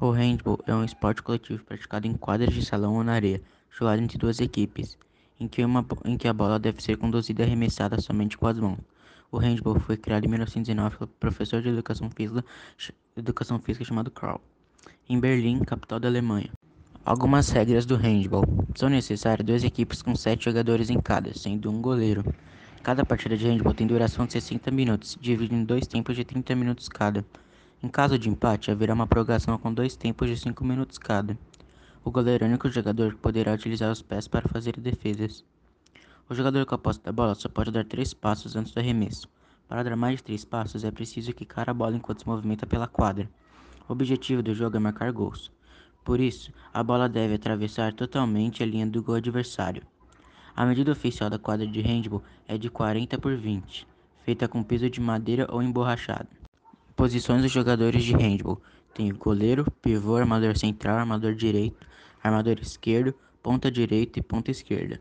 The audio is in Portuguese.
O handball é um esporte coletivo praticado em quadras de salão ou na areia, jogado entre duas equipes, em que, uma, em que a bola deve ser conduzida e arremessada somente com as mãos. O handball foi criado em 1919 pelo professor de educação física, educação física chamado Karl, em Berlim, capital da Alemanha. Algumas regras do handball. São necessárias duas equipes com sete jogadores em cada, sendo um goleiro. Cada partida de handball tem duração de 60 minutos, dividida em dois tempos de 30 minutos cada. Em caso de empate, haverá uma prorrogação com dois tempos de 5 minutos cada. O goleiro é o único jogador que poderá utilizar os pés para fazer defesas. O jogador com a posse da bola só pode dar três passos antes do arremesso. Para dar mais de três passos, é preciso quicar a bola enquanto se movimenta pela quadra. O objetivo do jogo é marcar gols. Por isso, a bola deve atravessar totalmente a linha do gol adversário. A medida oficial da quadra de handball é de 40 por 20, feita com piso de madeira ou emborrachado. Posições dos jogadores de handball: tem goleiro, pivô, armador central, armador direito, armador esquerdo, ponta direita e ponta esquerda.